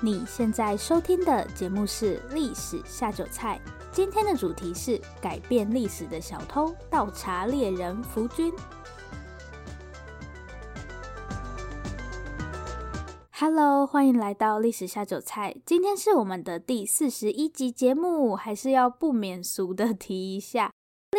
你现在收听的节目是《历史下酒菜》，今天的主题是改变历史的小偷——倒茶猎人福君。Hello，欢迎来到《历史下酒菜》，今天是我们的第四十一集节目，还是要不免俗的提一下，《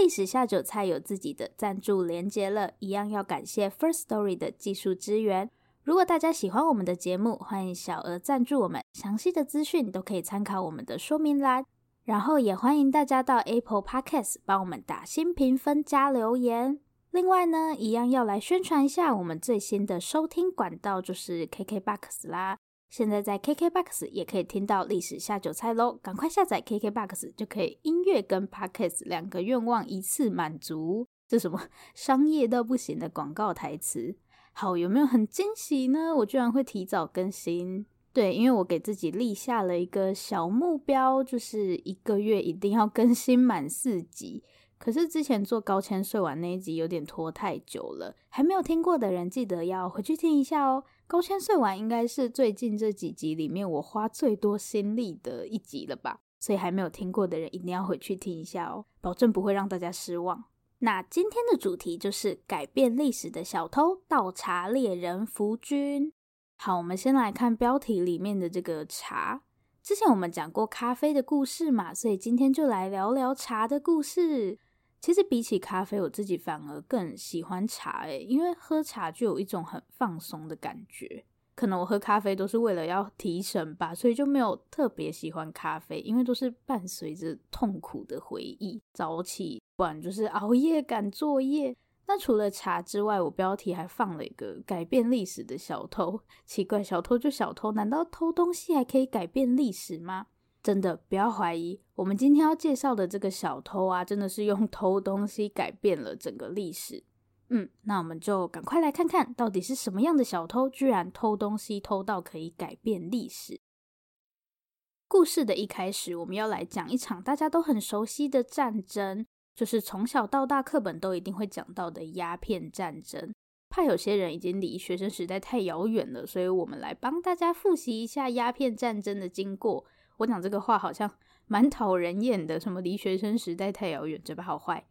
历史下酒菜》有自己的赞助连接了，一样要感谢 First Story 的技术支援。如果大家喜欢我们的节目，欢迎小额赞助我们。详细的资讯都可以参考我们的说明栏。然后也欢迎大家到 Apple Podcast 帮我们打新评分加留言。另外呢，一样要来宣传一下我们最新的收听管道，就是 KKBOX 啦。现在在 KKBOX 也可以听到历史下酒菜喽，赶快下载 KKBOX 就可以音乐跟 Podcast 两个愿望一次满足。这什么商业到不行的广告台词？好，有没有很惊喜呢？我居然会提早更新，对，因为我给自己立下了一个小目标，就是一个月一定要更新满四集。可是之前做高千穗完那一集有点拖太久了，还没有听过的人记得要回去听一下哦。高千穗完应该是最近这几集里面我花最多心力的一集了吧？所以还没有听过的人一定要回去听一下哦，保证不会让大家失望。那今天的主题就是改变历史的小偷——倒茶猎人福君。好，我们先来看标题里面的这个茶。之前我们讲过咖啡的故事嘛，所以今天就来聊聊茶的故事。其实比起咖啡，我自己反而更喜欢茶诶，因为喝茶就有一种很放松的感觉。可能我喝咖啡都是为了要提神吧，所以就没有特别喜欢咖啡，因为都是伴随着痛苦的回忆。早起。不然就是熬夜赶作业。那除了茶之外，我标题还放了一个改变历史的小偷。奇怪，小偷就小偷，难道偷东西还可以改变历史吗？真的不要怀疑，我们今天要介绍的这个小偷啊，真的是用偷东西改变了整个历史。嗯，那我们就赶快来看看到底是什么样的小偷，居然偷东西偷到可以改变历史。故事的一开始，我们要来讲一场大家都很熟悉的战争。就是从小到大课本都一定会讲到的鸦片战争，怕有些人已经离学生时代太遥远了，所以我们来帮大家复习一下鸦片战争的经过。我讲这个话好像蛮讨人厌的，什么离学生时代太遥远，嘴巴好坏。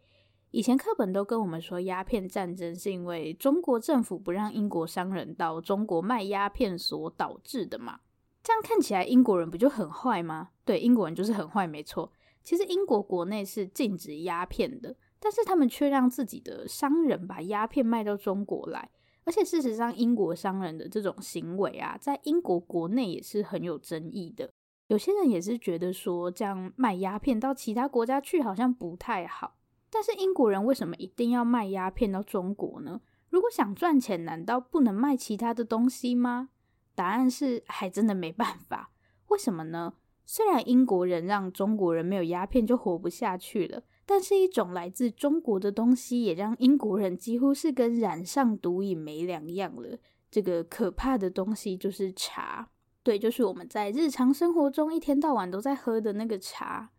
以前课本都跟我们说，鸦片战争是因为中国政府不让英国商人到中国卖鸦片所导致的嘛。这样看起来英国人不就很坏吗？对，英国人就是很坏，没错。其实英国国内是禁止鸦片的，但是他们却让自己的商人把鸦片卖到中国来。而且事实上，英国商人的这种行为啊，在英国国内也是很有争议的。有些人也是觉得说，这样卖鸦片到其他国家去好像不太好。但是英国人为什么一定要卖鸦片到中国呢？如果想赚钱，难道不能卖其他的东西吗？答案是，还真的没办法。为什么呢？虽然英国人让中国人没有鸦片就活不下去了，但是一种来自中国的东西也让英国人几乎是跟染上毒瘾没两样了。这个可怕的东西就是茶，对，就是我们在日常生活中一天到晚都在喝的那个茶。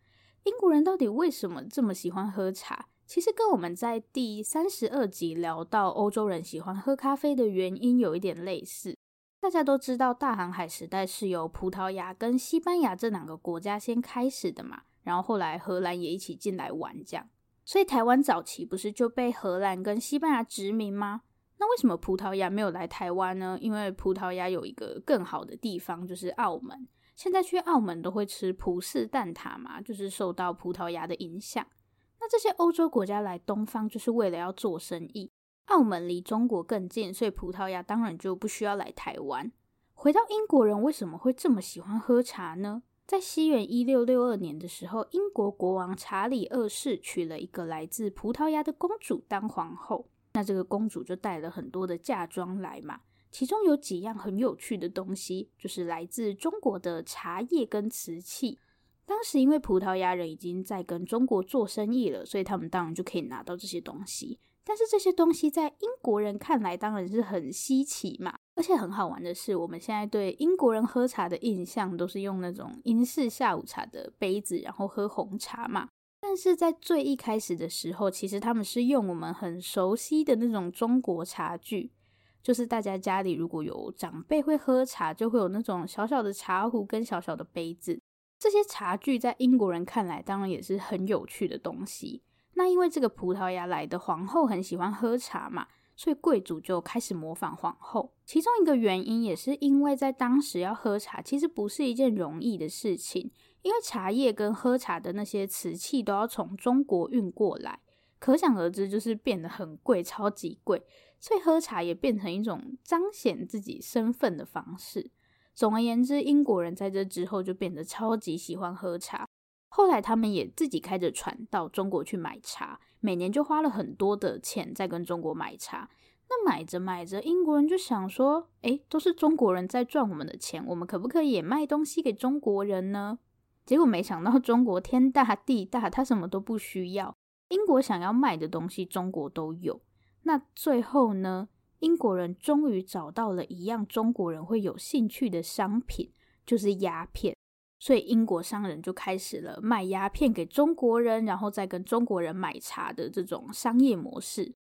英国人到底为什么这么喜欢喝茶？其实跟我们在第三十二集聊到欧洲人喜欢喝咖啡的原因有一点类似。大家都知道，大航海时代是由葡萄牙跟西班牙这两个国家先开始的嘛，然后后来荷兰也一起进来玩，这样。所以台湾早期不是就被荷兰跟西班牙殖民吗？那为什么葡萄牙没有来台湾呢？因为葡萄牙有一个更好的地方，就是澳门。现在去澳门都会吃葡式蛋挞嘛，就是受到葡萄牙的影响。那这些欧洲国家来东方，就是为了要做生意。澳门离中国更近，所以葡萄牙当然就不需要来台湾。回到英国人为什么会这么喜欢喝茶呢？在西元一六六二年的时候，英国国王查理二世娶了一个来自葡萄牙的公主当皇后。那这个公主就带了很多的嫁妆来嘛，其中有几样很有趣的东西，就是来自中国的茶叶跟瓷器。当时因为葡萄牙人已经在跟中国做生意了，所以他们当然就可以拿到这些东西。但是这些东西在英国人看来当然是很稀奇嘛，而且很好玩的是，我们现在对英国人喝茶的印象都是用那种英式下午茶的杯子，然后喝红茶嘛。但是在最一开始的时候，其实他们是用我们很熟悉的那种中国茶具，就是大家家里如果有长辈会喝茶，就会有那种小小的茶壶跟小小的杯子。这些茶具在英国人看来，当然也是很有趣的东西。那因为这个葡萄牙来的皇后很喜欢喝茶嘛，所以贵族就开始模仿皇后。其中一个原因也是因为在当时要喝茶，其实不是一件容易的事情，因为茶叶跟喝茶的那些瓷器都要从中国运过来，可想而知就是变得很贵，超级贵。所以喝茶也变成一种彰显自己身份的方式。总而言之，英国人在这之后就变得超级喜欢喝茶。后来他们也自己开着船到中国去买茶，每年就花了很多的钱在跟中国买茶。那买着买着，英国人就想说：“诶，都是中国人在赚我们的钱，我们可不可以也卖东西给中国人呢？”结果没想到，中国天大地大，他什么都不需要。英国想要卖的东西，中国都有。那最后呢，英国人终于找到了一样中国人会有兴趣的商品，就是鸦片。所以英国商人就开始了卖鸦片给中国人，然后再跟中国人买茶的这种商业模式。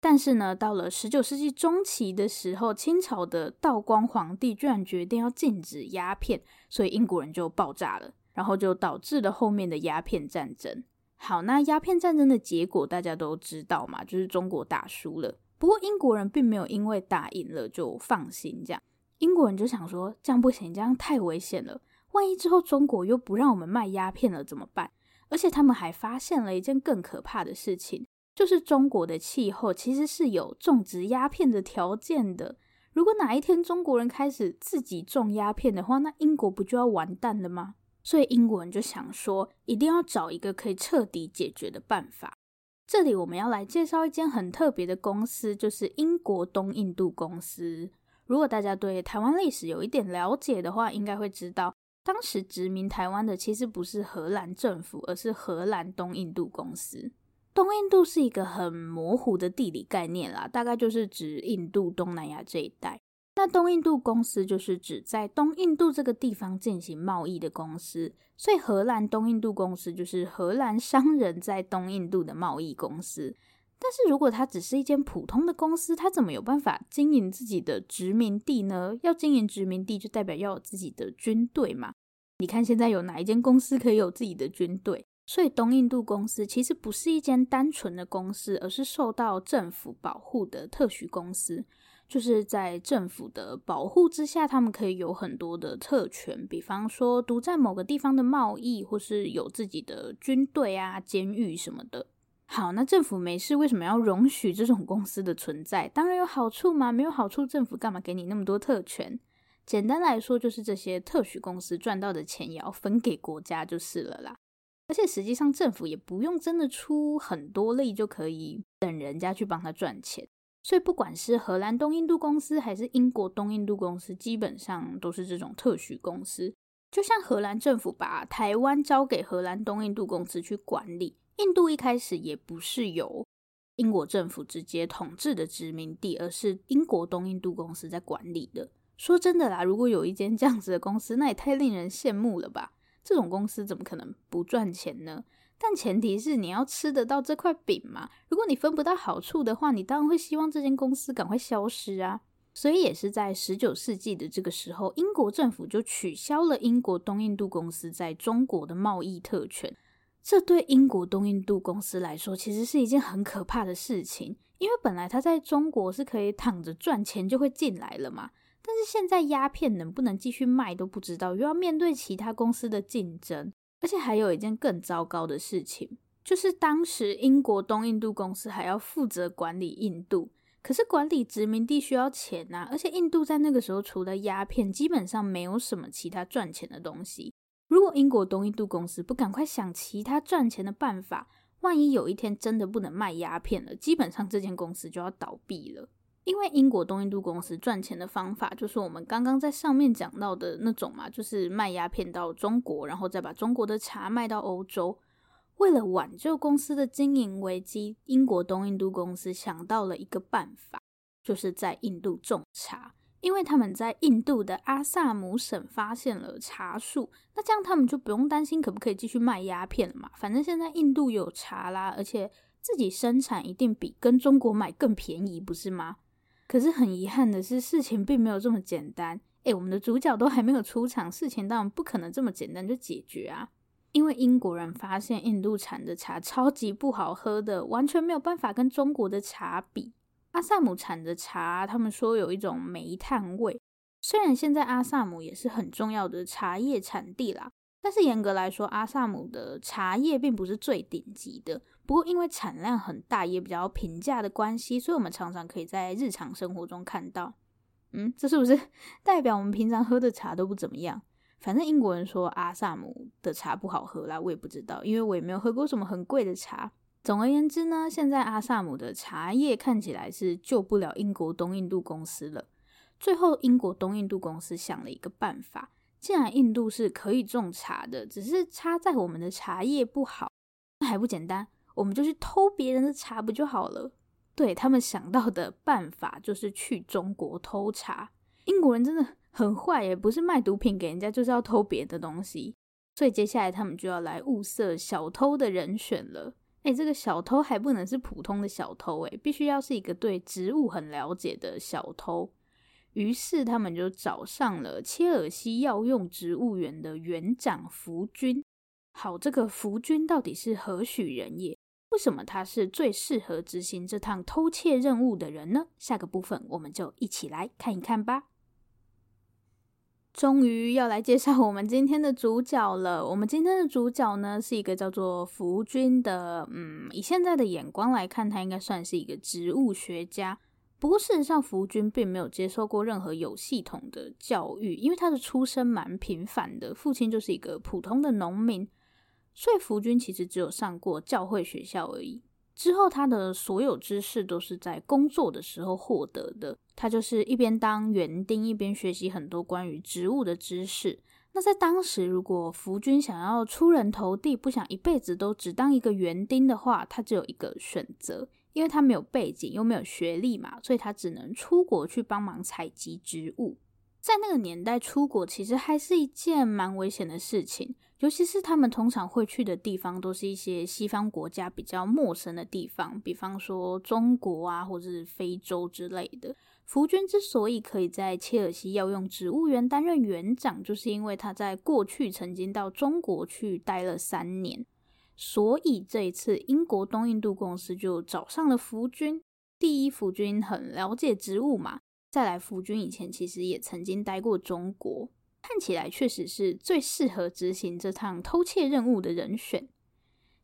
但是呢，到了十九世纪中期的时候，清朝的道光皇帝居然决定要禁止鸦片，所以英国人就爆炸了，然后就导致了后面的鸦片战争。好，那鸦片战争的结果大家都知道嘛，就是中国打输了。不过英国人并没有因为打赢了就放心，这样英国人就想说，这样不行，这样太危险了。万一之后中国又不让我们卖鸦片了怎么办？而且他们还发现了一件更可怕的事情，就是中国的气候其实是有种植鸦片的条件的。如果哪一天中国人开始自己种鸦片的话，那英国不就要完蛋了吗？所以英国人就想说，一定要找一个可以彻底解决的办法。这里我们要来介绍一间很特别的公司，就是英国东印度公司。如果大家对台湾历史有一点了解的话，应该会知道，当时殖民台湾的其实不是荷兰政府，而是荷兰东印度公司。东印度是一个很模糊的地理概念啦，大概就是指印度、东南亚这一带。那东印度公司就是指在东印度这个地方进行贸易的公司，所以荷兰东印度公司就是荷兰商人在东印度的贸易公司。但是如果它只是一间普通的公司，它怎么有办法经营自己的殖民地呢？要经营殖民地，就代表要有自己的军队嘛。你看现在有哪一间公司可以有自己的军队？所以东印度公司其实不是一间单纯的公司，而是受到政府保护的特许公司。就是在政府的保护之下，他们可以有很多的特权，比方说独占某个地方的贸易，或是有自己的军队啊、监狱什么的。好，那政府没事，为什么要容许这种公司的存在？当然有好处嘛，没有好处，政府干嘛给你那么多特权？简单来说，就是这些特许公司赚到的钱也要分给国家就是了啦。而且实际上，政府也不用真的出很多力，就可以等人家去帮他赚钱。所以，不管是荷兰东印度公司还是英国东印度公司，基本上都是这种特许公司。就像荷兰政府把台湾交给荷兰东印度公司去管理，印度一开始也不是由英国政府直接统治的殖民地，而是英国东印度公司在管理的。说真的啦，如果有一间这样子的公司，那也太令人羡慕了吧？这种公司怎么可能不赚钱呢？但前提是你要吃得到这块饼嘛。如果你分不到好处的话，你当然会希望这间公司赶快消失啊。所以也是在十九世纪的这个时候，英国政府就取消了英国东印度公司在中国的贸易特权。这对英国东印度公司来说，其实是一件很可怕的事情，因为本来它在中国是可以躺着赚钱就会进来了嘛。但是现在鸦片能不能继续卖都不知道，又要面对其他公司的竞争。而且还有一件更糟糕的事情，就是当时英国东印度公司还要负责管理印度，可是管理殖民地需要钱呐，而且印度在那个时候除了鸦片，基本上没有什么其他赚钱的东西。如果英国东印度公司不赶快想其他赚钱的办法，万一有一天真的不能卖鸦片了，基本上这间公司就要倒闭了。因为英国东印度公司赚钱的方法，就是我们刚刚在上面讲到的那种嘛，就是卖鸦片到中国，然后再把中国的茶卖到欧洲。为了挽救公司的经营危机，英国东印度公司想到了一个办法，就是在印度种茶。因为他们在印度的阿萨姆省发现了茶树，那这样他们就不用担心可不可以继续卖鸦片了嘛。反正现在印度有茶啦，而且自己生产一定比跟中国买更便宜，不是吗？可是很遗憾的是，事情并没有这么简单。诶，我们的主角都还没有出场，事情当然不可能这么简单就解决啊。因为英国人发现印度产的茶超级不好喝的，完全没有办法跟中国的茶比。阿萨姆产的茶，他们说有一种煤炭味。虽然现在阿萨姆也是很重要的茶叶产地啦，但是严格来说，阿萨姆的茶叶并不是最顶级的。不过因为产量很大，也比较平价的关系，所以我们常常可以在日常生活中看到。嗯，这是不是 代表我们平常喝的茶都不怎么样？反正英国人说阿萨姆的茶不好喝啦，我也不知道，因为我也没有喝过什么很贵的茶。总而言之呢，现在阿萨姆的茶叶看起来是救不了英国东印度公司了。最后，英国东印度公司想了一个办法，既然印度是可以种茶的，只是插在我们的茶叶不好，那还不简单？我们就去偷别人的茶不就好了？对，他们想到的办法就是去中国偷茶。英国人真的很坏耶，不是卖毒品给人家，就是要偷别的东西。所以接下来他们就要来物色小偷的人选了。哎，这个小偷还不能是普通的小偷，哎，必须要是一个对植物很了解的小偷。于是他们就找上了切尔西药用植物园的园长福军。好，这个福军到底是何许人也？为什么他是最适合执行这趟偷窃任务的人呢？下个部分我们就一起来看一看吧。终于要来介绍我们今天的主角了。我们今天的主角呢，是一个叫做福军的，嗯，以现在的眼光来看，他应该算是一个植物学家。不过事实上，福军并没有接受过任何有系统的教育，因为他的出身蛮平凡的，父亲就是一个普通的农民，所以福军其实只有上过教会学校而已。之后，他的所有知识都是在工作的时候获得的。他就是一边当园丁，一边学习很多关于植物的知识。那在当时，如果福军想要出人头地，不想一辈子都只当一个园丁的话，他只有一个选择，因为他没有背景，又没有学历嘛，所以他只能出国去帮忙采集植物。在那个年代，出国其实还是一件蛮危险的事情。尤其是他们通常会去的地方，都是一些西方国家比较陌生的地方，比方说中国啊，或者是非洲之类的。福军之所以可以在切尔西药用植物园担任园长，就是因为他在过去曾经到中国去待了三年，所以这一次英国东印度公司就找上了福军。第一，福军很了解植物嘛；再来，福军以前其实也曾经待过中国。看起来确实是最适合执行这趟偷窃任务的人选。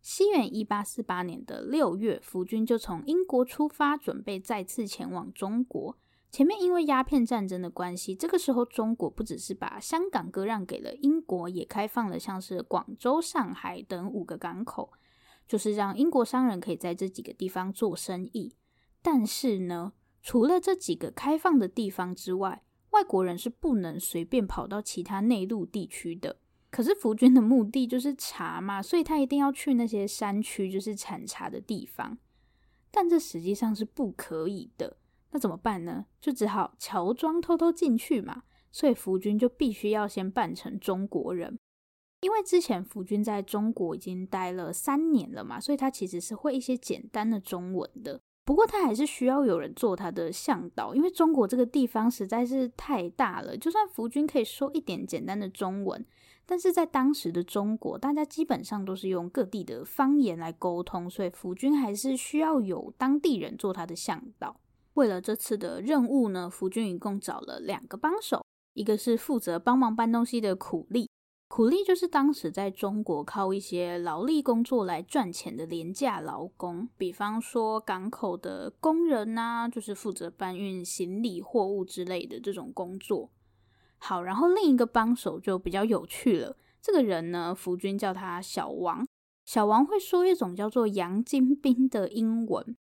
西元一八四八年的六月，福军就从英国出发，准备再次前往中国。前面因为鸦片战争的关系，这个时候中国不只是把香港割让给了英国，也开放了像是广州、上海等五个港口，就是让英国商人可以在这几个地方做生意。但是呢，除了这几个开放的地方之外，外国人是不能随便跑到其他内陆地区的。可是福军的目的就是茶嘛，所以他一定要去那些山区，就是产茶的地方。但这实际上是不可以的。那怎么办呢？就只好乔装偷偷进去嘛。所以福军就必须要先扮成中国人，因为之前福军在中国已经待了三年了嘛，所以他其实是会一些简单的中文的。不过他还是需要有人做他的向导，因为中国这个地方实在是太大了。就算福军可以说一点简单的中文，但是在当时的中国，大家基本上都是用各地的方言来沟通，所以福军还是需要有当地人做他的向导。为了这次的任务呢，福军一共找了两个帮手，一个是负责帮忙搬东西的苦力。苦力就是当时在中国靠一些劳力工作来赚钱的廉价劳工，比方说港口的工人啊，就是负责搬运行李货物之类的这种工作。好，然后另一个帮手就比较有趣了，这个人呢，福军叫他小王。小王会说一种叫做洋金兵的英文。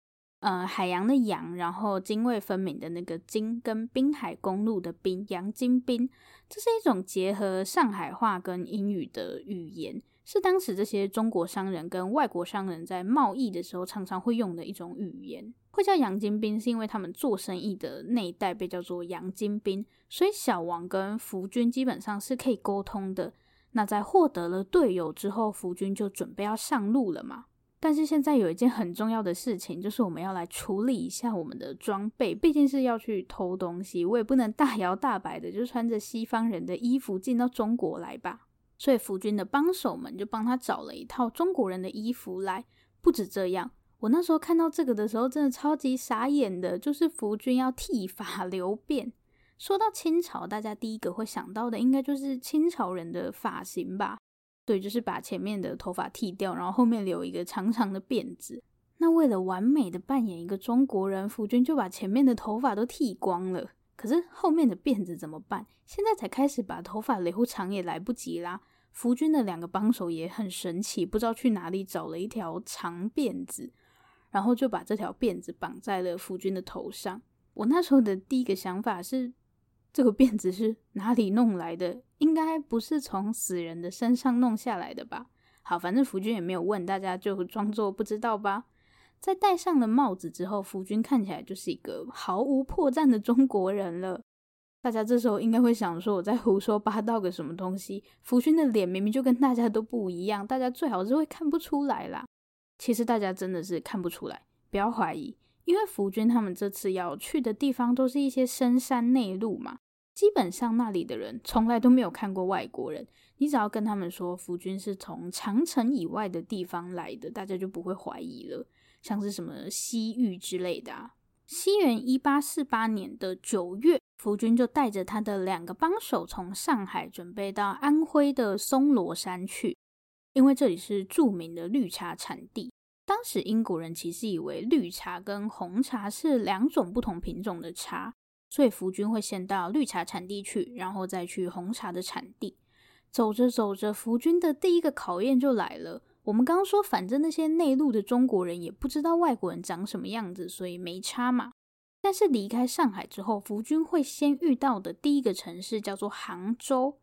呃，海洋的洋，然后泾渭分明的那个泾，跟滨海公路的滨，洋金滨，这是一种结合上海话跟英语的语言，是当时这些中国商人跟外国商人在贸易的时候常常会用的一种语言。会叫洋金滨，是因为他们做生意的那一带被叫做洋金滨，所以小王跟福军基本上是可以沟通的。那在获得了队友之后，福军就准备要上路了嘛。但是现在有一件很重要的事情，就是我们要来处理一下我们的装备，毕竟是要去偷东西，我也不能大摇大摆的就穿着西方人的衣服进到中国来吧。所以福军的帮手们就帮他找了一套中国人的衣服来。不止这样，我那时候看到这个的时候，真的超级傻眼的，就是福军要剃发 留辫。说到清朝，大家第一个会想到的应该就是清朝人的发型吧？对，就是把前面的头发剃掉，然后后面留一个长长的辫子。那为了完美的扮演一个中国人，福军就把前面的头发都剃光了。可是后面的辫子怎么办？现在才开始把头发留长也来不及啦。福军的两个帮手也很神奇，不知道去哪里找了一条长辫子，然后就把这条辫子绑在了福军的头上。我那时候的第一个想法是，这个辫子是哪里弄来的？应该不是从死人的身上弄下来的吧？好，反正福军也没有问，大家就装作不知道吧。在戴上了帽子之后，福军看起来就是一个毫无破绽的中国人了。大家这时候应该会想说，我在胡说八道个什么东西？福军的脸明明就跟大家都不一样，大家最好是会看不出来啦。其实大家真的是看不出来，不要怀疑，因为福军他们这次要去的地方都是一些深山内陆嘛。基本上那里的人从来都没有看过外国人，你只要跟他们说福军是从长城以外的地方来的，大家就不会怀疑了。像是什么西域之类的啊。西元一八四八年的九月，福军就带着他的两个帮手从上海准备到安徽的松罗山去，因为这里是著名的绿茶产地。当时英国人其实以为绿茶跟红茶是两种不同品种的茶。所以福军会先到绿茶产地去，然后再去红茶的产地。走着走着，福军的第一个考验就来了。我们刚刚说，反正那些内陆的中国人也不知道外国人长什么样子，所以没差嘛。但是离开上海之后，福军会先遇到的第一个城市叫做杭州。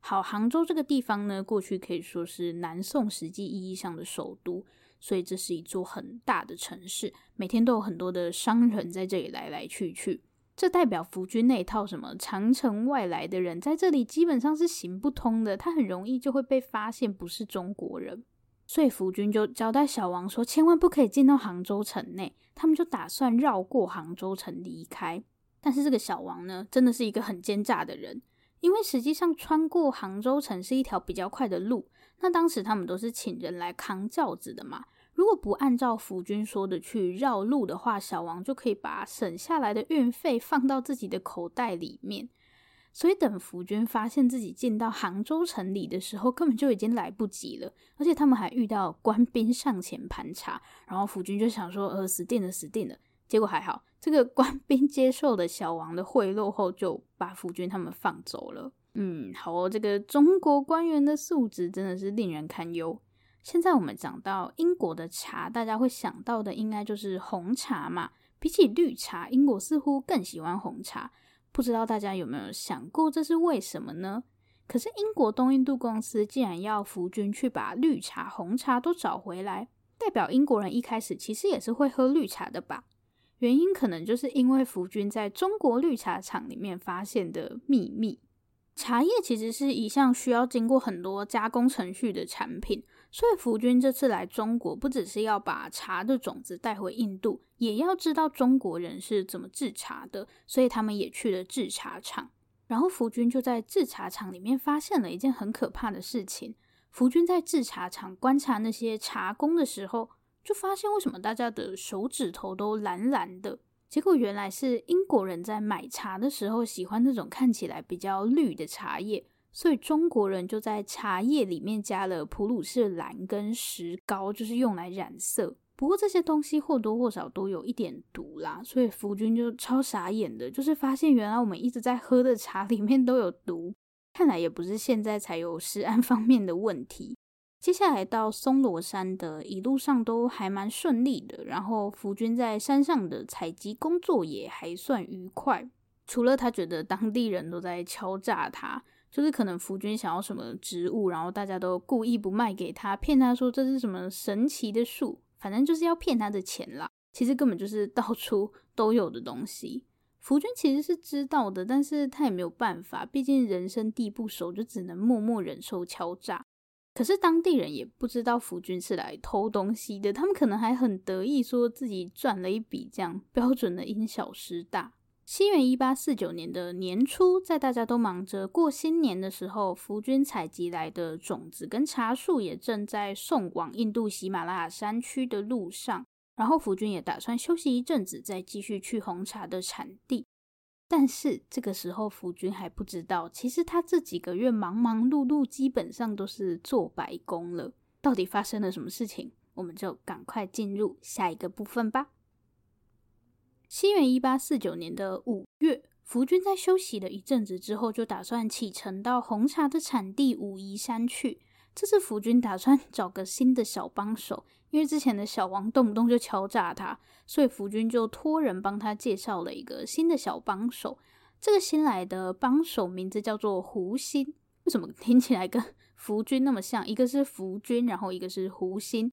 好，杭州这个地方呢，过去可以说是南宋实际意义上的首都，所以这是一座很大的城市，每天都有很多的商人在这里来来去去。这代表福军那一套什么长城外来的人在这里基本上是行不通的，他很容易就会被发现不是中国人，所以福军就交代小王说，千万不可以进到杭州城内。他们就打算绕过杭州城离开，但是这个小王呢，真的是一个很奸诈的人，因为实际上穿过杭州城是一条比较快的路，那当时他们都是请人来扛轿子的嘛。如果不按照福军说的去绕路的话，小王就可以把省下来的运费放到自己的口袋里面。所以等福军发现自己进到杭州城里的时候，根本就已经来不及了。而且他们还遇到官兵上前盘查，然后福军就想说：“呃，死定了，死定了。”结果还好，这个官兵接受了小王的贿赂后，就把福军他们放走了。嗯，好哦，这个中国官员的素质真的是令人堪忧。现在我们讲到英国的茶，大家会想到的应该就是红茶嘛。比起绿茶，英国似乎更喜欢红茶。不知道大家有没有想过这是为什么呢？可是英国东印度公司既然要福军去把绿茶、红茶都找回来，代表英国人一开始其实也是会喝绿茶的吧？原因可能就是因为福军在中国绿茶厂里面发现的秘密。茶叶其实是一项需要经过很多加工程序的产品。所以福军这次来中国，不只是要把茶的种子带回印度，也要知道中国人是怎么制茶的。所以他们也去了制茶厂。然后福军就在制茶厂里面发现了一件很可怕的事情。福军在制茶厂观察那些茶工的时候，就发现为什么大家的手指头都蓝蓝的？结果原来是英国人在买茶的时候喜欢那种看起来比较绿的茶叶。所以中国人就在茶叶里面加了普鲁士蓝跟石膏，就是用来染色。不过这些东西或多或少都有一点毒啦，所以福君就超傻眼的，就是发现原来我们一直在喝的茶里面都有毒。看来也不是现在才有食安方面的问题。接下来到松罗山的一路上都还蛮顺利的，然后福君在山上的采集工作也还算愉快，除了他觉得当地人都在敲诈他。就是可能福军想要什么植物，然后大家都故意不卖给他，骗他说这是什么神奇的树，反正就是要骗他的钱啦。其实根本就是到处都有的东西。福军其实是知道的，但是他也没有办法，毕竟人生地不熟，就只能默默忍受敲诈。可是当地人也不知道福军是来偷东西的，他们可能还很得意，说自己赚了一笔，这样标准的因小失大。西元一八四九年的年初，在大家都忙着过新年的时候，福军采集来的种子跟茶树也正在送往印度喜马拉雅山区的路上。然后福军也打算休息一阵子，再继续去红茶的产地。但是这个时候，福军还不知道，其实他这几个月忙忙碌碌，基本上都是做白工了。到底发生了什么事情？我们就赶快进入下一个部分吧。西元一八四九年的五月，福军在休息了一阵子之后，就打算启程到红茶的产地武夷山去。这次福军打算 找个新的小帮手，因为之前的小王动不动就敲诈他，所以福军就托人帮他介绍了一个新的小帮手。这个新来的帮手名字叫做胡心，为什么听起来跟 福军那么像？一个是福军，然后一个是胡心。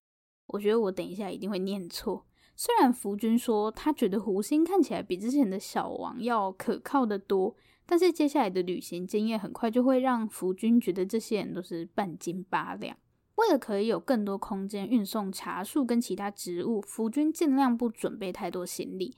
我觉得我等一下一定会念错。虽然福军说他觉得胡心看起来比之前的小王要可靠的多。但是接下来的旅行经验很快就会让福军觉得这些人都是半斤八两。为了可以有更多空间运送茶树跟其他植物，福军尽量不准备太多行李。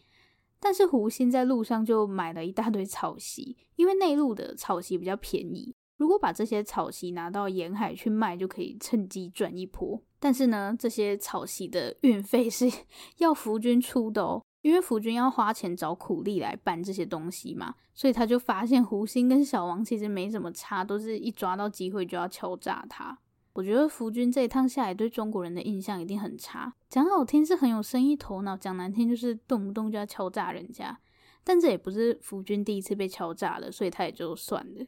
但是胡心在路上就买了一大堆草席，因为内陆的草席比较便宜。如果把这些草席拿到沿海去卖，就可以趁机赚一波。但是呢，这些草席的运费是 要福军出的哦。因为福军要花钱找苦力来搬这些东西嘛，所以他就发现胡心跟小王其实没什么差，都是一抓到机会就要敲诈他。我觉得福军这一趟下来对中国人的印象一定很差，讲好听是很有生意头脑，讲难听就是动不动就要敲诈人家。但这也不是福军第一次被敲诈了，所以他也就算了。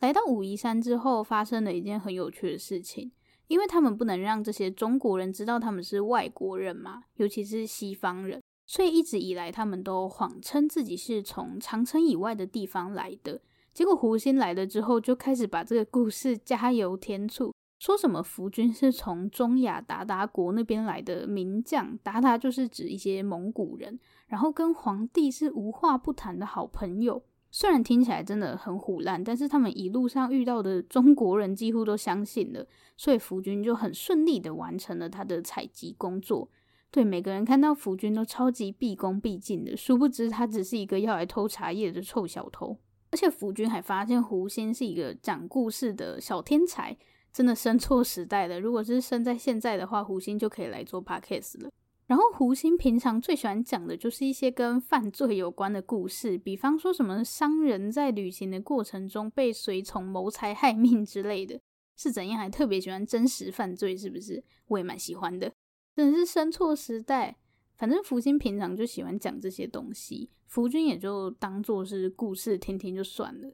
来到武夷山之后，发生了一件很有趣的事情，因为他们不能让这些中国人知道他们是外国人嘛，尤其是西方人。所以一直以来，他们都谎称自己是从长城以外的地方来的。结果胡心来了之后，就开始把这个故事加油添醋，说什么福军是从中亚鞑靼国那边来的名将，鞑靼就是指一些蒙古人，然后跟皇帝是无话不谈的好朋友。虽然听起来真的很虎烂，但是他们一路上遇到的中国人几乎都相信了，所以福军就很顺利的完成了他的采集工作。对，每个人看到福军都超级毕恭毕敬的，殊不知他只是一个要来偷茶叶的臭小偷。而且福军还发现胡心是一个讲故事的小天才，真的生错时代了。如果是生在现在的话，胡心就可以来做 podcast 了。然后胡星平常最喜欢讲的就是一些跟犯罪有关的故事，比方说什么商人在旅行的过程中被随从谋财害命之类的，是怎样？还特别喜欢真实犯罪，是不是？我也蛮喜欢的。真的是生错时代，反正福星平常就喜欢讲这些东西，福军也就当做是故事听听就算了。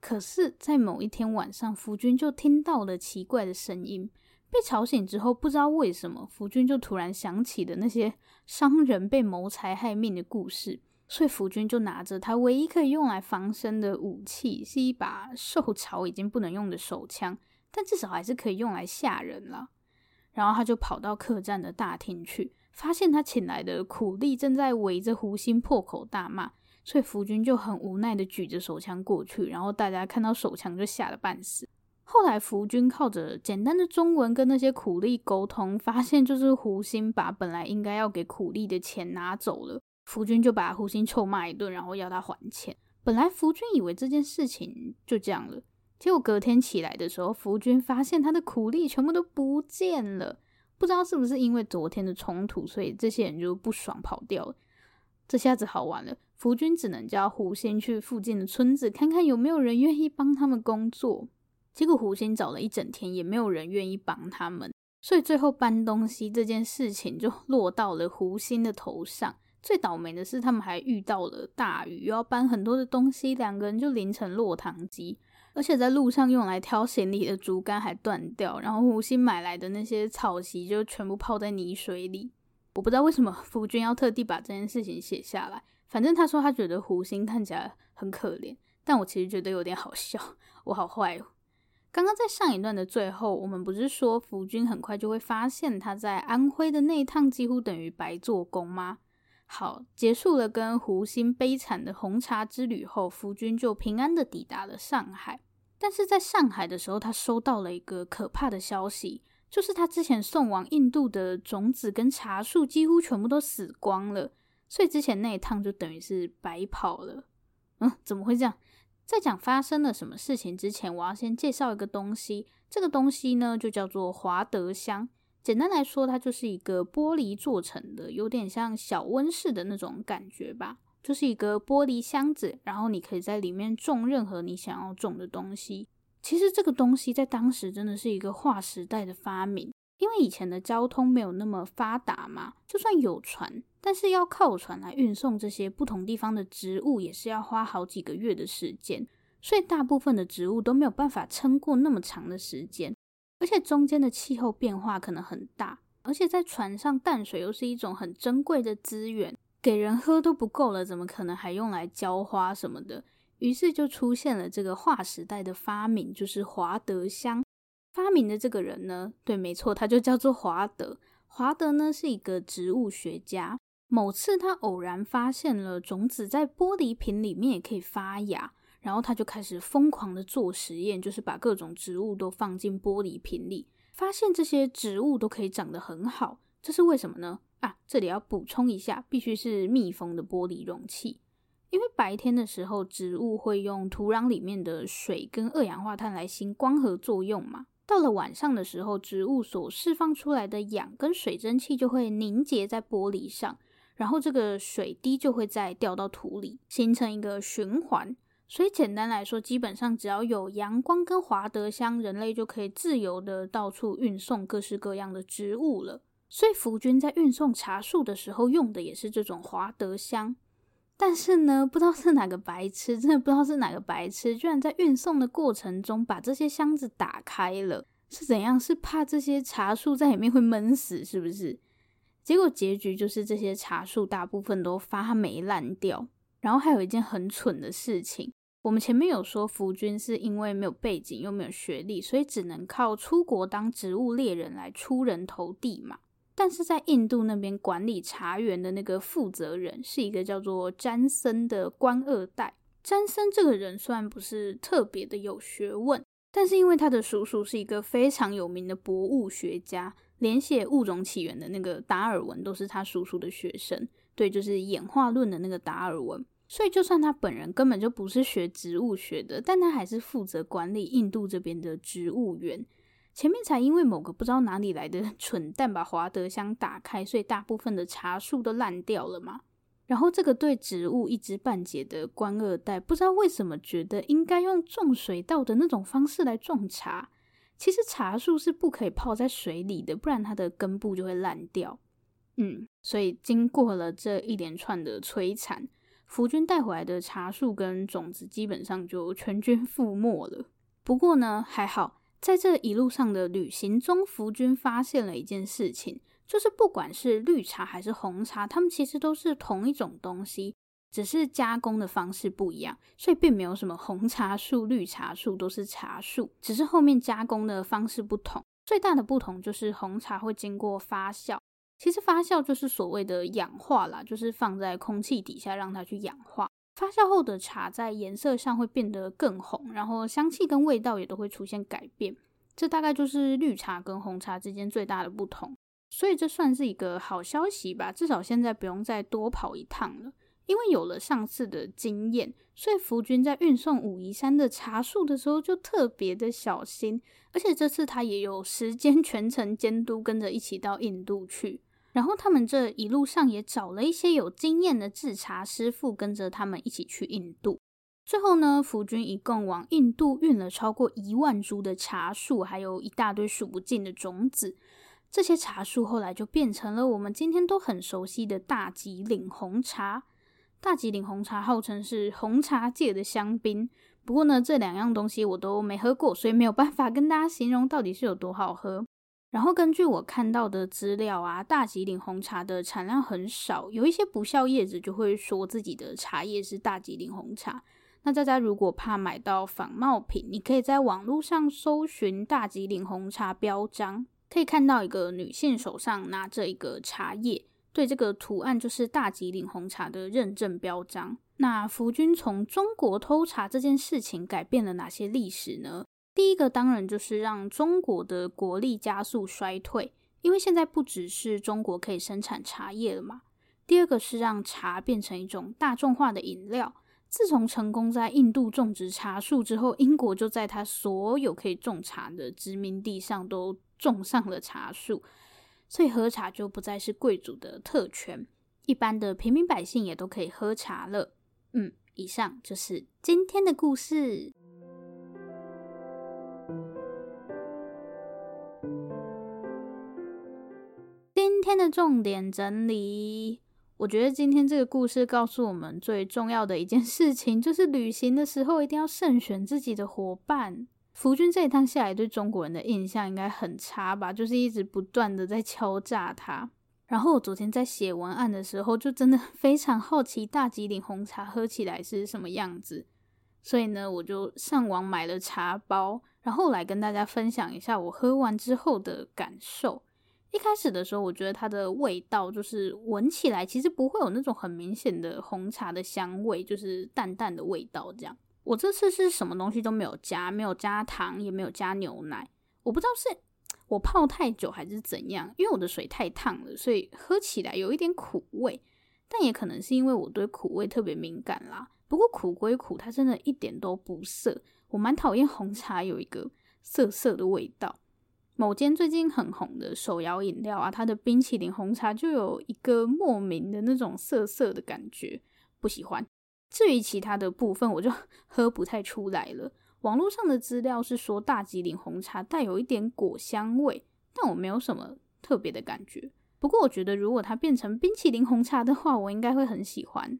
可是，在某一天晚上，福军就听到了奇怪的声音，被吵醒之后，不知道为什么，福军就突然想起了那些商人被谋财害命的故事，所以福军就拿着他唯一可以用来防身的武器，是一把受潮已经不能用的手枪，但至少还是可以用来吓人了。然后他就跑到客栈的大厅去，发现他请来的苦力正在围着胡心破口大骂，所以福军就很无奈的举着手枪过去，然后大家看到手枪就吓得半死。后来福军靠着简单的中文跟那些苦力沟通，发现就是胡鑫把本来应该要给苦力的钱拿走了，福军就把胡鑫臭骂一顿，然后要他还钱。本来福军以为这件事情就这样了。结果隔天起来的时候，福军发现他的苦力全部都不见了。不知道是不是因为昨天的冲突，所以这些人就不爽跑掉了。这下子好玩了，福军只能叫胡鑫去附近的村子看看有没有人愿意帮他们工作。结果胡心找了一整天，也没有人愿意帮他们，所以最后搬东西这件事情就落到了胡心的头上。最倒霉的是，他们还遇到了大雨，要搬很多的东西，两个人就淋成落汤鸡。而且在路上用来挑行李的竹竿还断掉，然后胡心买来的那些草席就全部泡在泥水里。我不知道为什么福君要特地把这件事情写下来。反正他说他觉得胡心看起来很可怜，但我其实觉得有点好笑。我好坏哦。刚刚在上一段的最后，我们不是说福军很快就会发现他在安徽的那一趟几乎等于白做工吗？好，结束了跟胡鑫悲惨的红茶之旅后，福军就平安的抵达了上海。但是在上海的时候，他收到了一个可怕的消息，就是他之前送往印度的种子跟茶树几乎全部都死光了，所以之前那一趟就等于是白跑了。嗯，怎么会这样？在讲发生了什么事情之前，我要先介绍一个东西。这个东西呢，就叫做华德香。简单来说，它就是一个玻璃做成的，有点像小温室的那种感觉吧。就是一个玻璃箱子，然后你可以在里面种任何你想要种的东西。其实这个东西在当时真的是一个划时代的发明，因为以前的交通没有那么发达嘛，就算有船，但是要靠船来运送这些不同地方的植物，也是要花好几个月的时间，所以大部分的植物都没有办法撑过那么长的时间，而且中间的气候变化可能很大，而且在船上淡水又是一种很珍贵的资源。给人喝都不够了，怎么可能还用来浇花什么的？于是就出现了这个划时代的发明，就是华德香。发明的这个人呢，对，没错，他就叫做华德。华德呢是一个植物学家。某次他偶然发现了种子在玻璃瓶里面也可以发芽，然后他就开始疯狂的做实验，就是把各种植物都放进玻璃瓶里，发现这些植物都可以长得很好。这是为什么呢？啊，这里要补充一下，必须是密封的玻璃容器，因为白天的时候，植物会用土壤里面的水跟二氧化碳来行光合作用嘛。到了晚上的时候，植物所释放出来的氧跟水蒸气就会凝结在玻璃上，然后这个水滴就会再掉到土里，形成一个循环。所以简单来说，基本上只要有阳光跟华德香，人类就可以自由的到处运送各式各样的植物了。所以福军在运送茶树的时候用的也是这种华德香，但是呢，不知道是哪个白痴，真的不知道是哪个白痴，居然在运送的过程中把这些箱子打开了，是怎样？是怕这些茶树在里面会闷死，是不是？结果结局就是这些茶树大部分都发霉烂掉。然后还有一件很蠢的事情，我们前面有说福军是因为没有背景又没有学历，所以只能靠出国当植物猎人来出人头地嘛。但是在印度那边管理茶园的那个负责人是一个叫做詹森的官二代。詹森这个人虽然不是特别的有学问，但是因为他的叔叔是一个非常有名的博物学家，连写《物种起源》的那个达尔文都是他叔叔的学生。对，就是演化论的那个达尔文。所以就算他本人根本就不是学植物学的，但他还是负责管理印度这边的植物园。前面才因为某个不知道哪里来的 蠢蛋把华德香打开，所以大部分的茶树都烂掉了嘛。然后这个对植物一知半解的官二代，不知道为什么觉得应该用种水稻的那种方式来种茶。其实茶树是不可以泡在水里的，不然它的根部就会烂掉。嗯，所以经过了这一连串的摧残，福军带回来的茶树跟种子基本上就全军覆没了。不过呢，还好。在这一路上的旅行中，福军发现了一件事情，就是不管是绿茶还是红茶，它们其实都是同一种东西，只是加工的方式不一样，所以并没有什么红茶树、绿茶树都是茶树，只是后面加工的方式不同。最大的不同就是红茶会经过发酵，其实发酵就是所谓的氧化啦，就是放在空气底下让它去氧化。发酵后的茶在颜色上会变得更红，然后香气跟味道也都会出现改变。这大概就是绿茶跟红茶之间最大的不同。所以这算是一个好消息吧，至少现在不用再多跑一趟了。因为有了上次的经验，所以福军在运送武夷山的茶树的时候就特别的小心，而且这次他也有时间全程监督，跟着一起到印度去。然后他们这一路上也找了一些有经验的制茶师傅，跟着他们一起去印度。最后呢，福军一共往印度运了超过一万株的茶树，还有一大堆数不尽的种子。这些茶树后来就变成了我们今天都很熟悉的大吉岭红茶。大吉岭红茶号称是红茶界的香槟，不过呢，这两样东西我都没喝过，所以没有办法跟大家形容到底是有多好喝。然后根据我看到的资料啊，大吉岭红茶的产量很少，有一些不肖叶子就会说自己的茶叶是大吉岭红茶。那大家如果怕买到仿冒品，你可以在网络上搜寻大吉岭红茶标章，可以看到一个女性手上拿着一个茶叶，对，这个图案就是大吉岭红茶的认证标章。那福军从中国偷茶这件事情改变了哪些历史呢？第一个当然就是让中国的国力加速衰退，因为现在不只是中国可以生产茶叶了嘛。第二个是让茶变成一种大众化的饮料。自从成功在印度种植茶树之后，英国就在它所有可以种茶的殖民地上都种上了茶树，所以喝茶就不再是贵族的特权，一般的平民百姓也都可以喝茶了。嗯，以上就是今天的故事。天的重点整理。我觉得今天这个故事告诉我们最重要的一件事情，就是旅行的时候一定要慎选自己的伙伴。福军这一趟下来对中国人的印象应该很差吧，就是一直不断的在敲诈他。然后我昨天在写文案的时候，就真的非常好奇大吉岭红茶喝起来是什么样子，所以呢，我就上网买了茶包，然后来跟大家分享一下我喝完之后的感受。一开始的时候，我觉得它的味道就是闻起来其实不会有那种很明显的红茶的香味，就是淡淡的味道这样。我这次是什么东西都没有加，没有加糖，也没有加牛奶。我不知道是我泡太久还是怎样，因为我的水太烫了，所以喝起来有一点苦味。但也可能是因为我对苦味特别敏感啦。不过苦归苦，它真的一点都不涩。我蛮讨厌红茶有一个涩涩的味道。某间最近很红的手摇饮料啊，它的冰淇淋红茶就有一个莫名的那种涩涩的感觉，不喜欢。至于其他的部分，我就 喝不太出来了。网络上的资料是说大吉岭红茶带有一点果香味，但我没有什么特别的感觉。不过我觉得如果它变成冰淇淋红茶的话，我应该会很喜欢。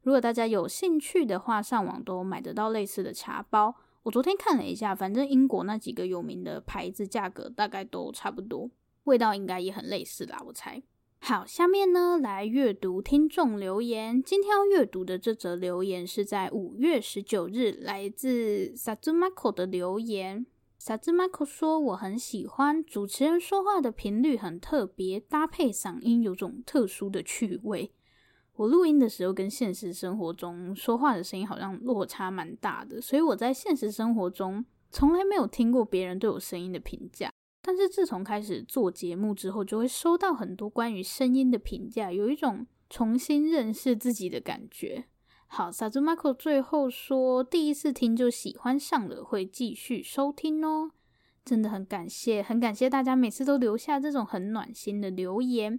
如果大家有兴趣的话，上网都买得到类似的茶包。我昨天看了一下，反正英国那几个有名的牌子价格大概都差不多，味道应该也很类似啦，我猜。好，下面呢来阅读听众留言。今天要阅读的这则留言是在五月十九日，来自 Sazumako 的留言。Sazumako 说：“我很喜欢主持人说话的频率很特别，搭配嗓音有种特殊的趣味。”我录音的时候跟现实生活中说话的声音好像落差蛮大的，所以我在现实生活中从来没有听过别人对我声音的评价。但是自从开始做节目之后，就会收到很多关于声音的评价，有一种重新认识自己的感觉。好，Sazumako 最后说第一次听就喜欢上了，会继续收听哦。真的很感谢，很感谢大家每次都留下这种很暖心的留言。